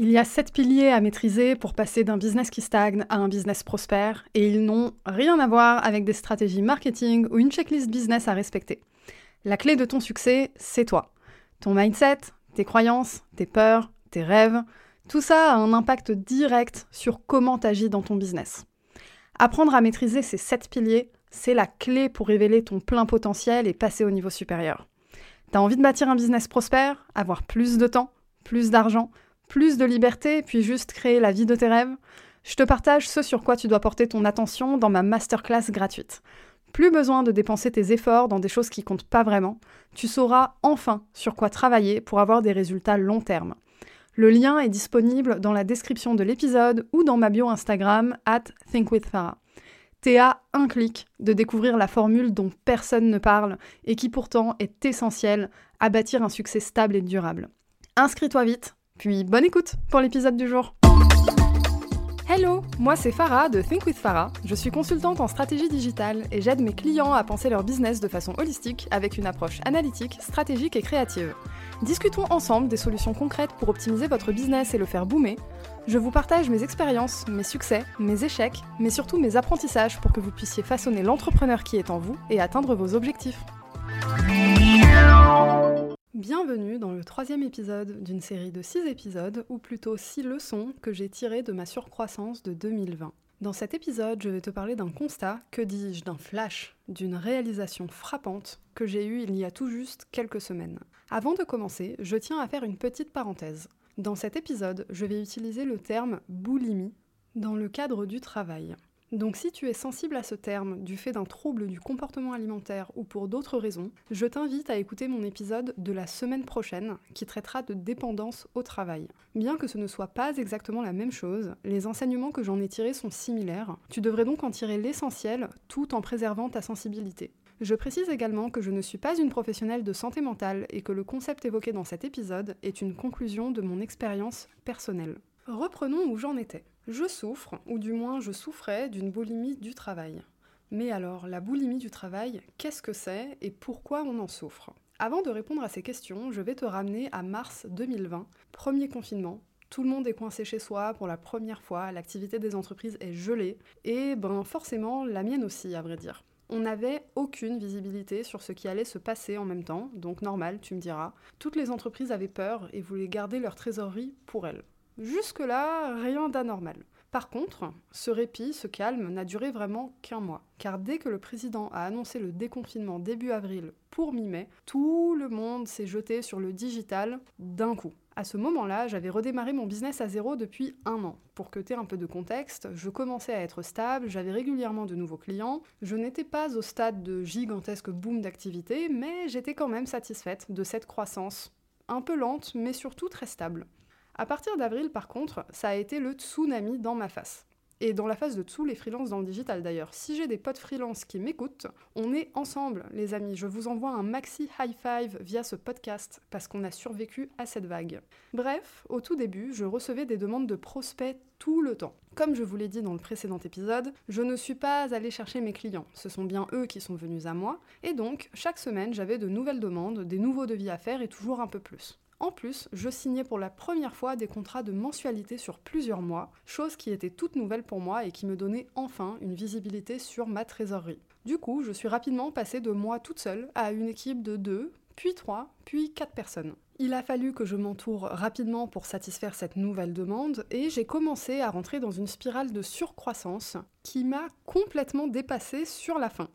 Il y a sept piliers à maîtriser pour passer d'un business qui stagne à un business prospère, et ils n'ont rien à voir avec des stratégies marketing ou une checklist business à respecter. La clé de ton succès, c'est toi. Ton mindset, tes croyances, tes peurs, tes rêves, tout ça a un impact direct sur comment tu agis dans ton business. Apprendre à maîtriser ces sept piliers, c'est la clé pour révéler ton plein potentiel et passer au niveau supérieur. T'as envie de bâtir un business prospère, avoir plus de temps, plus d'argent, plus de liberté, puis juste créer la vie de tes rêves, je te partage ce sur quoi tu dois porter ton attention dans ma masterclass gratuite. Plus besoin de dépenser tes efforts dans des choses qui comptent pas vraiment, tu sauras enfin sur quoi travailler pour avoir des résultats long terme. Le lien est disponible dans la description de l'épisode ou dans ma bio Instagram at thinkwithfarah. T'es à un clic de découvrir la formule dont personne ne parle et qui pourtant est essentielle à bâtir un succès stable et durable. Inscris-toi vite puis bonne écoute pour l'épisode du jour. Hello, moi c'est Farah de Think with Farah. Je suis consultante en stratégie digitale et j'aide mes clients à penser leur business de façon holistique avec une approche analytique, stratégique et créative. Discutons ensemble des solutions concrètes pour optimiser votre business et le faire boomer. Je vous partage mes expériences, mes succès, mes échecs, mais surtout mes apprentissages pour que vous puissiez façonner l'entrepreneur qui est en vous et atteindre vos objectifs. Bienvenue dans le troisième épisode d'une série de six épisodes, ou plutôt six leçons que j'ai tirées de ma surcroissance de 2020. Dans cet épisode, je vais te parler d'un constat, que dis-je, d'un flash, d'une réalisation frappante que j'ai eue il y a tout juste quelques semaines. Avant de commencer, je tiens à faire une petite parenthèse. Dans cet épisode, je vais utiliser le terme boulimie dans le cadre du travail. Donc si tu es sensible à ce terme du fait d'un trouble du comportement alimentaire ou pour d'autres raisons, je t'invite à écouter mon épisode de la semaine prochaine qui traitera de dépendance au travail. Bien que ce ne soit pas exactement la même chose, les enseignements que j'en ai tirés sont similaires. Tu devrais donc en tirer l'essentiel tout en préservant ta sensibilité. Je précise également que je ne suis pas une professionnelle de santé mentale et que le concept évoqué dans cet épisode est une conclusion de mon expérience personnelle. Reprenons où j'en étais. Je souffre, ou du moins je souffrais, d'une boulimie du travail. Mais alors, la boulimie du travail, qu'est-ce que c'est et pourquoi on en souffre? Avant de répondre à ces questions, je vais te ramener à mars 2020, premier confinement. Tout le monde est coincé chez soi pour la première fois, l'activité des entreprises est gelée, et ben forcément la mienne aussi à vrai dire. On n'avait aucune visibilité sur ce qui allait se passer en même temps, donc normal, tu me diras. Toutes les entreprises avaient peur et voulaient garder leur trésorerie pour elles. Jusque-là, rien d'anormal. Par contre, ce répit, ce calme, n'a duré vraiment qu'un mois. Car dès que le président a annoncé le déconfinement début avril pour mi-mai, tout le monde s'est jeté sur le digital d'un coup. À ce moment-là, j'avais redémarré mon business à zéro depuis un an. Pour que tu aies un peu de contexte, je commençais à être stable, j'avais régulièrement de nouveaux clients, je n'étais pas au stade de gigantesque boom d'activité, mais j'étais quand même satisfaite de cette croissance. Un peu lente, mais surtout très stable. À partir d'avril, par contre, ça a été le tsunami dans ma face. Et dans la face de tous les freelances dans le digital d'ailleurs. Si j'ai des potes freelance qui m'écoutent, on est ensemble, les amis. Je vous envoie un maxi high five via ce podcast parce qu'on a survécu à cette vague. Bref, au tout début, je recevais des demandes de prospects tout le temps. Comme je vous l'ai dit dans le précédent épisode, je ne suis pas allée chercher mes clients, ce sont bien eux qui sont venus à moi, et donc chaque semaine j'avais de nouvelles demandes, des nouveaux devis à faire et toujours un peu plus. En plus, je signais pour la première fois des contrats de mensualité sur plusieurs mois, chose qui était toute nouvelle pour moi et qui me donnait enfin une visibilité sur ma trésorerie. Du coup, je suis rapidement passée de moi toute seule à une équipe de deux, puis trois, puis quatre personnes. Il a fallu que je m'entoure rapidement pour satisfaire cette nouvelle demande et j'ai commencé à rentrer dans une spirale de surcroissance qui m'a complètement dépassée sur la fin.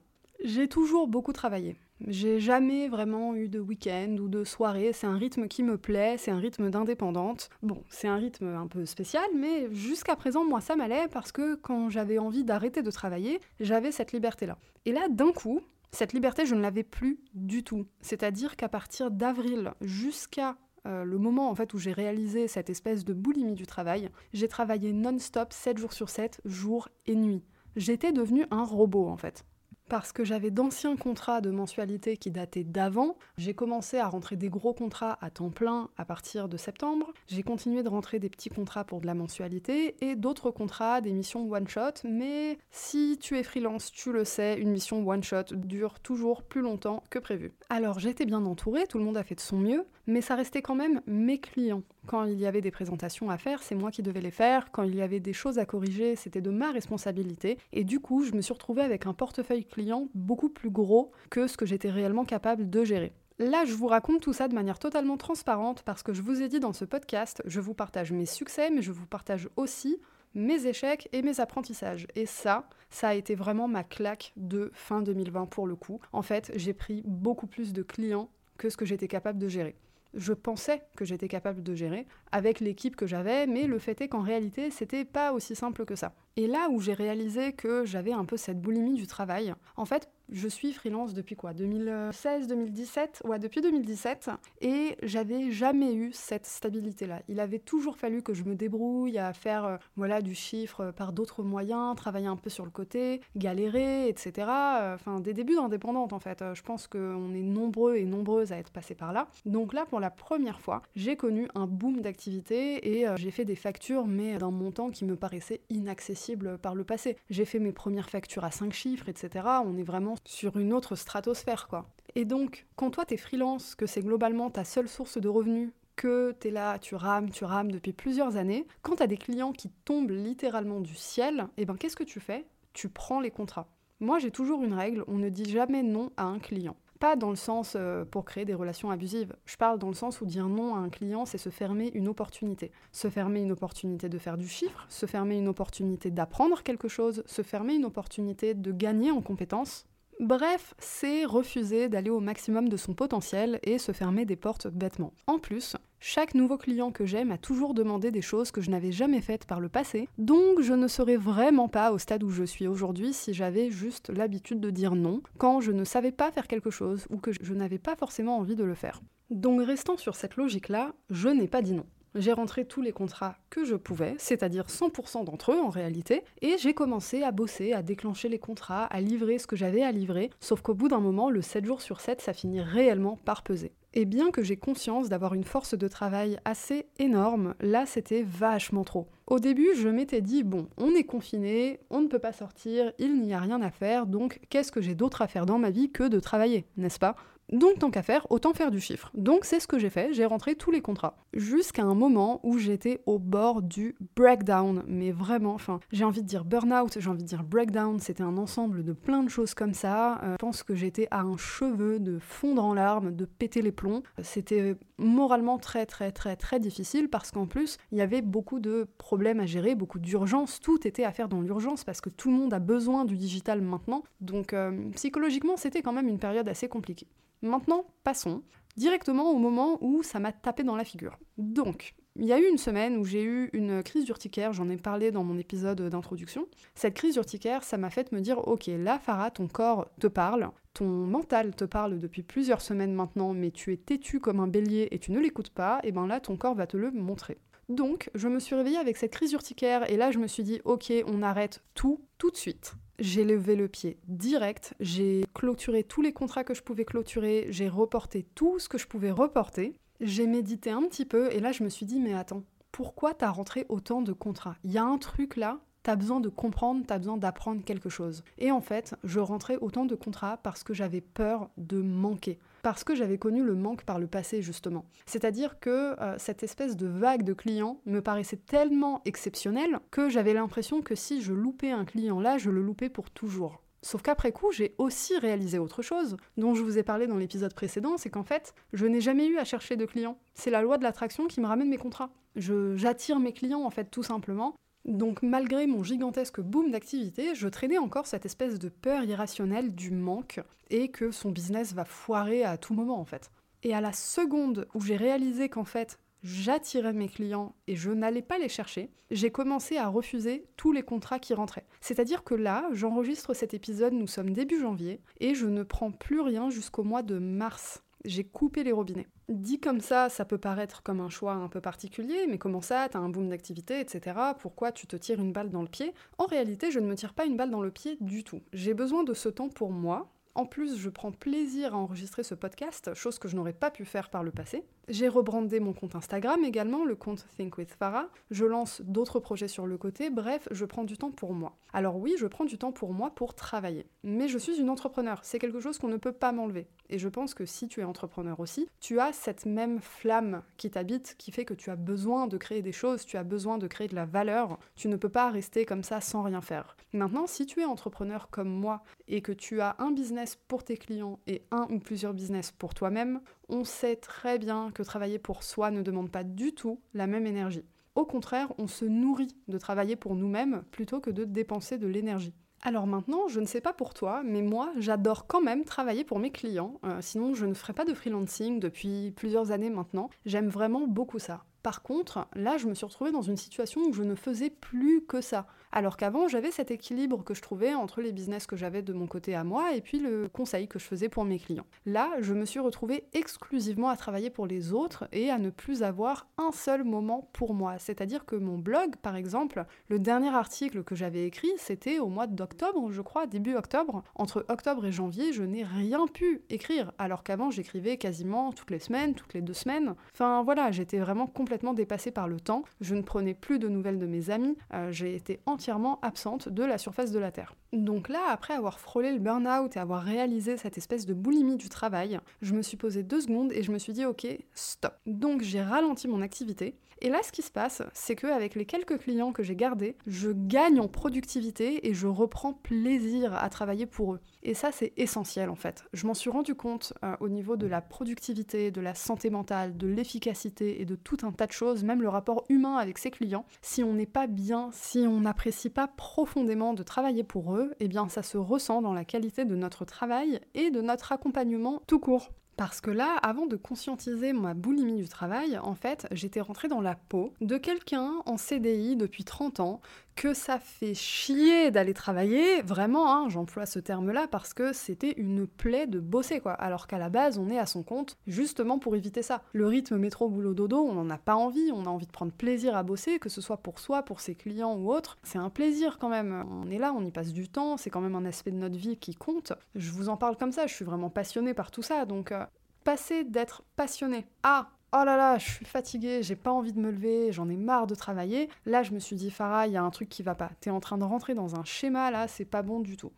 J'ai toujours beaucoup travaillé. J'ai jamais vraiment eu de week-end ou de soirée, c'est un rythme qui me plaît, c'est un rythme d'indépendante. Bon, c'est un rythme un peu spécial, mais jusqu'à présent, moi, ça m'allait parce que quand j'avais envie d'arrêter de travailler, j'avais cette liberté-là. Et là, d'un coup, cette liberté, je ne l'avais plus du tout. C'est-à-dire qu'à partir d'avril jusqu'à euh, le moment en fait où j'ai réalisé cette espèce de boulimie du travail, j'ai travaillé non-stop 7 jours sur 7, jour et nuit. J'étais devenue un robot en fait parce que j'avais d'anciens contrats de mensualité qui dataient d'avant. J'ai commencé à rentrer des gros contrats à temps plein à partir de septembre. J'ai continué de rentrer des petits contrats pour de la mensualité et d'autres contrats, des missions one-shot. Mais si tu es freelance, tu le sais, une mission one-shot dure toujours plus longtemps que prévu. Alors j'étais bien entourée, tout le monde a fait de son mieux, mais ça restait quand même mes clients Quand il y avait des présentations à faire, c'est moi qui devais les faire. Quand il y avait des choses à corriger, c'était de ma responsabilité. Et du coup, je me suis retrouvée avec un portefeuille client beaucoup plus gros que ce que j'étais réellement capable de gérer. Là, je vous raconte tout ça de manière totalement transparente parce que je vous ai dit dans ce podcast, je vous partage mes succès, mais je vous partage aussi mes échecs et mes apprentissages. Et ça, ça a été vraiment ma claque de fin 2020 pour le coup. En fait, j'ai pris beaucoup plus de clients que ce que j'étais capable de gérer je pensais que j'étais capable de gérer avec l'équipe que j'avais, mais le fait est qu'en réalité, c'était pas aussi simple que ça. Et là où j'ai réalisé que j'avais un peu cette boulimie du travail, en fait, je suis freelance depuis quoi? 2016, 2017 Ouais, depuis 2017. Et j'avais jamais eu cette stabilité-là. Il avait toujours fallu que je me débrouille à faire euh, voilà, du chiffre par d'autres moyens, travailler un peu sur le côté, galérer, etc. Enfin, des débuts d'indépendante en fait. Je pense qu'on est nombreux et nombreuses à être passés par là. Donc là, pour la première fois, j'ai connu un boom d'activité et euh, j'ai fait des factures, mais d'un montant qui me paraissait inaccessible par le passé. J'ai fait mes premières factures à 5 chiffres, etc. On est vraiment sur une autre stratosphère, quoi. Et donc, quand toi t'es freelance, que c'est globalement ta seule source de revenus, que t'es là, tu rames, tu rames depuis plusieurs années, quand t'as des clients qui tombent littéralement du ciel, eh ben qu'est-ce que tu fais? Tu prends les contrats. Moi j'ai toujours une règle, on ne dit jamais non à un client. Pas dans le sens euh, pour créer des relations abusives, je parle dans le sens où dire non à un client, c'est se fermer une opportunité. Se fermer une opportunité de faire du chiffre, se fermer une opportunité d'apprendre quelque chose, se fermer une opportunité de gagner en compétences, Bref, c'est refuser d'aller au maximum de son potentiel et se fermer des portes bêtement. En plus, chaque nouveau client que j'ai m'a toujours demandé des choses que je n'avais jamais faites par le passé, donc je ne serais vraiment pas au stade où je suis aujourd'hui si j'avais juste l'habitude de dire non quand je ne savais pas faire quelque chose ou que je n'avais pas forcément envie de le faire. Donc restant sur cette logique-là, je n'ai pas dit non. J'ai rentré tous les contrats que je pouvais, c'est-à-dire 100% d'entre eux en réalité, et j'ai commencé à bosser, à déclencher les contrats, à livrer ce que j'avais à livrer, sauf qu'au bout d'un moment, le 7 jours sur 7, ça finit réellement par peser. Et bien que j'ai conscience d'avoir une force de travail assez énorme, là c'était vachement trop. Au début, je m'étais dit, bon, on est confiné, on ne peut pas sortir, il n'y a rien à faire, donc qu'est-ce que j'ai d'autre à faire dans ma vie que de travailler, n'est-ce pas? Donc tant qu'à faire, autant faire du chiffre. Donc c'est ce que j'ai fait, j'ai rentré tous les contrats. Jusqu'à un moment où j'étais au bord du breakdown, mais vraiment, enfin, j'ai envie de dire burn-out, j'ai envie de dire breakdown, c'était un ensemble de plein de choses comme ça. Euh, je pense que j'étais à un cheveu de fondre en larmes, de péter les plombs. C'était moralement très très très très difficile parce qu'en plus, il y avait beaucoup de problèmes à gérer, beaucoup d'urgences, tout était à faire dans l'urgence parce que tout le monde a besoin du digital maintenant. Donc euh, psychologiquement, c'était quand même une période assez compliquée. Maintenant, passons directement au moment où ça m'a tapé dans la figure. Donc, il y a eu une semaine où j'ai eu une crise urticaire, j'en ai parlé dans mon épisode d'introduction. Cette crise urticaire, ça m'a fait me dire ok, là Farah, ton corps te parle, ton mental te parle depuis plusieurs semaines maintenant, mais tu es têtu comme un bélier et tu ne l'écoutes pas, et ben là ton corps va te le montrer. Donc, je me suis réveillée avec cette crise urticaire et là je me suis dit ok, on arrête tout tout de suite. J'ai levé le pied direct, j'ai clôturé tous les contrats que je pouvais clôturer, j'ai reporté tout ce que je pouvais reporter. J'ai médité un petit peu et là je me suis dit mais attends, pourquoi t'as rentré autant de contrats? Il y a un truc là, t'as besoin de comprendre, t'as besoin d'apprendre quelque chose. Et en fait, je rentrais autant de contrats parce que j'avais peur de manquer parce que j'avais connu le manque par le passé justement. C'est-à-dire que euh, cette espèce de vague de clients me paraissait tellement exceptionnelle que j'avais l'impression que si je loupais un client là, je le loupais pour toujours. Sauf qu'après coup, j'ai aussi réalisé autre chose, dont je vous ai parlé dans l'épisode précédent, c'est qu'en fait, je n'ai jamais eu à chercher de clients. C'est la loi de l'attraction qui me ramène mes contrats. J'attire mes clients, en fait, tout simplement, donc malgré mon gigantesque boom d'activité, je traînais encore cette espèce de peur irrationnelle du manque et que son business va foirer à tout moment en fait. Et à la seconde où j'ai réalisé qu'en fait j'attirais mes clients et je n'allais pas les chercher, j'ai commencé à refuser tous les contrats qui rentraient. C'est-à-dire que là, j'enregistre cet épisode, nous sommes début janvier, et je ne prends plus rien jusqu'au mois de mars j'ai coupé les robinets. Dit comme ça, ça peut paraître comme un choix un peu particulier, mais comment ça, t'as un boom d'activité, etc. Pourquoi tu te tires une balle dans le pied? En réalité, je ne me tire pas une balle dans le pied du tout. J'ai besoin de ce temps pour moi, En plus, je prends plaisir à enregistrer ce podcast, chose que je n'aurais pas pu faire par le passé. J'ai rebrandé mon compte Instagram également, le compte Think with Farah. Je lance d'autres projets sur le côté, bref, je prends du temps pour moi. Alors oui, je prends du temps pour moi pour travailler. Mais je suis une entrepreneur, c'est quelque chose qu'on ne peut pas m'enlever. Et je pense que si tu es entrepreneur aussi, tu as cette même flamme qui t'habite, qui fait que tu as besoin de créer des choses, tu as besoin de créer de la valeur. Tu ne peux pas rester comme ça sans rien faire. Maintenant, si tu es entrepreneur comme moi et que tu as un business pour tes clients et un ou plusieurs business pour toi-même, on sait très bien que travailler pour soi ne demande pas du tout la même énergie. Au contraire, on se nourrit de travailler pour nous-mêmes plutôt que de dépenser de l'énergie. Alors maintenant, je ne sais pas pour toi, mais moi, j'adore quand même travailler pour mes clients. Euh, sinon, je ne ferais pas de freelancing depuis plusieurs années maintenant. J'aime vraiment beaucoup ça. Par contre, là, je me suis retrouvée dans une situation où je ne faisais plus que ça. Alors qu'avant, j'avais cet équilibre que je trouvais entre les business que j'avais de mon côté à moi et puis le conseil que je faisais pour mes clients. Là, je me suis retrouvée exclusivement à travailler pour les autres et à ne plus avoir un seul moment pour moi. C'est-à-dire que mon blog, par exemple, le dernier article que j'avais écrit, c'était au mois d'octobre, je crois, début octobre. Entre octobre et janvier, je n'ai rien pu écrire, alors qu'avant, j'écrivais quasiment toutes les semaines, toutes les deux semaines. Enfin voilà, j'étais vraiment complètement dépassée par le temps. Je ne prenais plus de nouvelles de mes amis. Euh, j'ai été entièrement absente de la surface de la Terre. Donc là, après avoir frôlé le burn-out et avoir réalisé cette espèce de boulimie du travail, je me suis posé deux secondes et je me suis dit ok, stop. Donc j'ai ralenti mon activité. Et là, ce qui se passe, c'est qu'avec les quelques clients que j'ai gardés, je gagne en productivité et je reprends plaisir à travailler pour eux. Et ça, c'est essentiel en fait. Je m'en suis rendu compte euh, au niveau de la productivité, de la santé mentale, de l'efficacité et de tout un tas de choses, même le rapport humain avec ses clients. Si on n'est pas bien, si on n'apprécie pas profondément de travailler pour eux, eh bien ça se ressent dans la qualité de notre travail et de notre accompagnement tout court. Parce que là, avant de conscientiser ma boulimie du travail, en fait, j'étais rentrée dans la peau de quelqu'un en CDI depuis 30 ans que ça fait chier d'aller travailler, vraiment, hein, j'emploie ce terme-là parce que c'était une plaie de bosser, quoi. Alors qu'à la base, on est à son compte justement pour éviter ça. Le rythme métro, boulot, dodo, on n'en a pas envie, on a envie de prendre plaisir à bosser, que ce soit pour soi, pour ses clients ou autre. C'est un plaisir quand même. On est là, on y passe du temps, c'est quand même un aspect de notre vie qui compte. Je vous en parle comme ça, je suis vraiment passionnée par tout ça, donc euh, passer d'être passionné à oh là là, je suis fatiguée, j'ai pas envie de me lever, j'en ai marre de travailler. Là, je me suis dit, Farah, il y a un truc qui va pas. T'es en train de rentrer dans un schéma là, c'est pas bon du tout.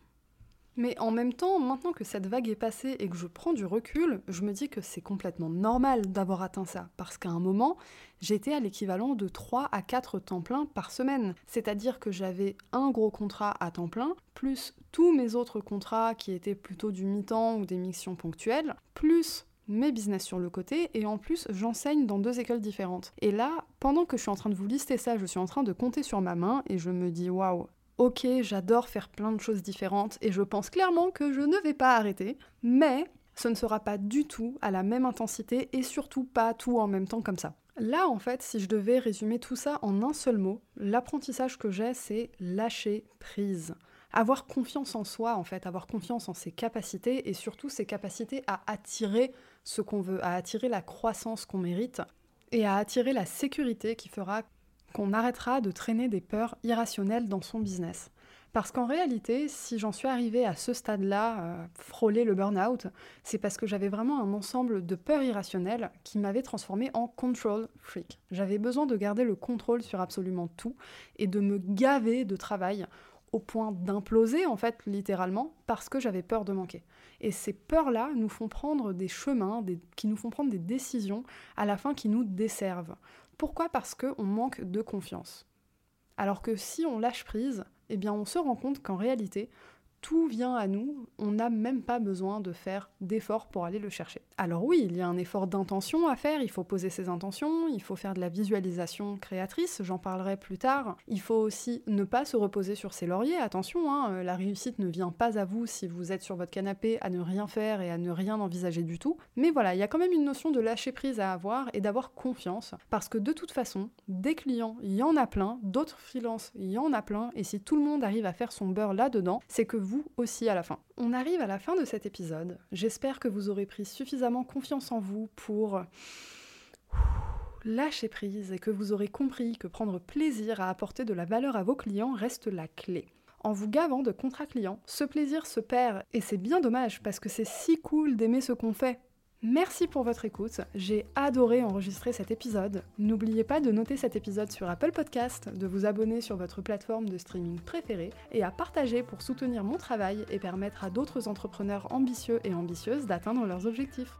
Mais en même temps, maintenant que cette vague est passée et que je prends du recul, je me dis que c'est complètement normal d'avoir atteint ça. Parce qu'à un moment, j'étais à l'équivalent de 3 à 4 temps plein par semaine. C'est-à-dire que j'avais un gros contrat à temps plein, plus tous mes autres contrats qui étaient plutôt du mi-temps ou des missions ponctuelles, plus mes business sur le côté et en plus j'enseigne dans deux écoles différentes. Et là, pendant que je suis en train de vous lister ça, je suis en train de compter sur ma main et je me dis waouh, ok, j'adore faire plein de choses différentes et je pense clairement que je ne vais pas arrêter, mais ce ne sera pas du tout à la même intensité et surtout pas tout en même temps comme ça. Là, en fait, si je devais résumer tout ça en un seul mot, l'apprentissage que j'ai, c'est lâcher prise avoir confiance en soi, en fait, avoir confiance en ses capacités et surtout ses capacités à attirer ce qu'on veut, à attirer la croissance qu'on mérite et à attirer la sécurité qui fera qu'on arrêtera de traîner des peurs irrationnelles dans son business. Parce qu'en réalité, si j'en suis arrivée à ce stade-là, euh, frôler le burn-out, c'est parce que j'avais vraiment un ensemble de peurs irrationnelles qui m'avaient transformée en control freak. J'avais besoin de garder le contrôle sur absolument tout et de me gaver de travail au point d'imploser, en fait, littéralement, parce que j'avais peur de manquer. Et ces peurs-là nous font prendre des chemins, qui nous font prendre des décisions, à la fin qui nous desservent. Pourquoi? Parce qu'on manque de confiance. Alors que si on lâche prise, eh bien on se rend compte qu'en réalité, tout vient à nous, on n'a même pas besoin de faire d'efforts pour aller le chercher. Alors oui, il y a un effort d'intention à faire, il faut poser ses intentions, il faut faire de la visualisation créatrice, j'en parlerai plus tard. Il faut aussi ne pas se reposer sur ses lauriers, attention, hein, euh, la réussite ne vient pas à vous si vous êtes sur votre canapé à ne rien faire et à ne rien envisager du tout. Mais voilà, il y a quand même une notion de lâcher prise à avoir et d'avoir confiance, parce que de toute façon, des clients, il y en a plein, d'autres freelances, il y en a plein, et si tout le monde arrive à faire son beurre là-dedans, c'est que aussi à la fin. On arrive à la fin de cet épisode. J'espère que vous aurez pris suffisamment confiance en vous pour lâcher prise et que vous aurez compris que prendre plaisir à apporter de la valeur à vos clients reste la clé. en vous gavant de contrats clients. Ce plaisir se perd et c'est bien dommage parce que c'est si cool d'aimer ce qu'on fait. Merci pour votre écoute, j'ai adoré enregistrer cet épisode. N'oubliez pas de noter cet épisode sur Apple Podcast, de vous abonner sur votre plateforme de streaming préférée et à partager pour soutenir mon travail et permettre à d'autres entrepreneurs ambitieux et ambitieuses d'atteindre leurs objectifs.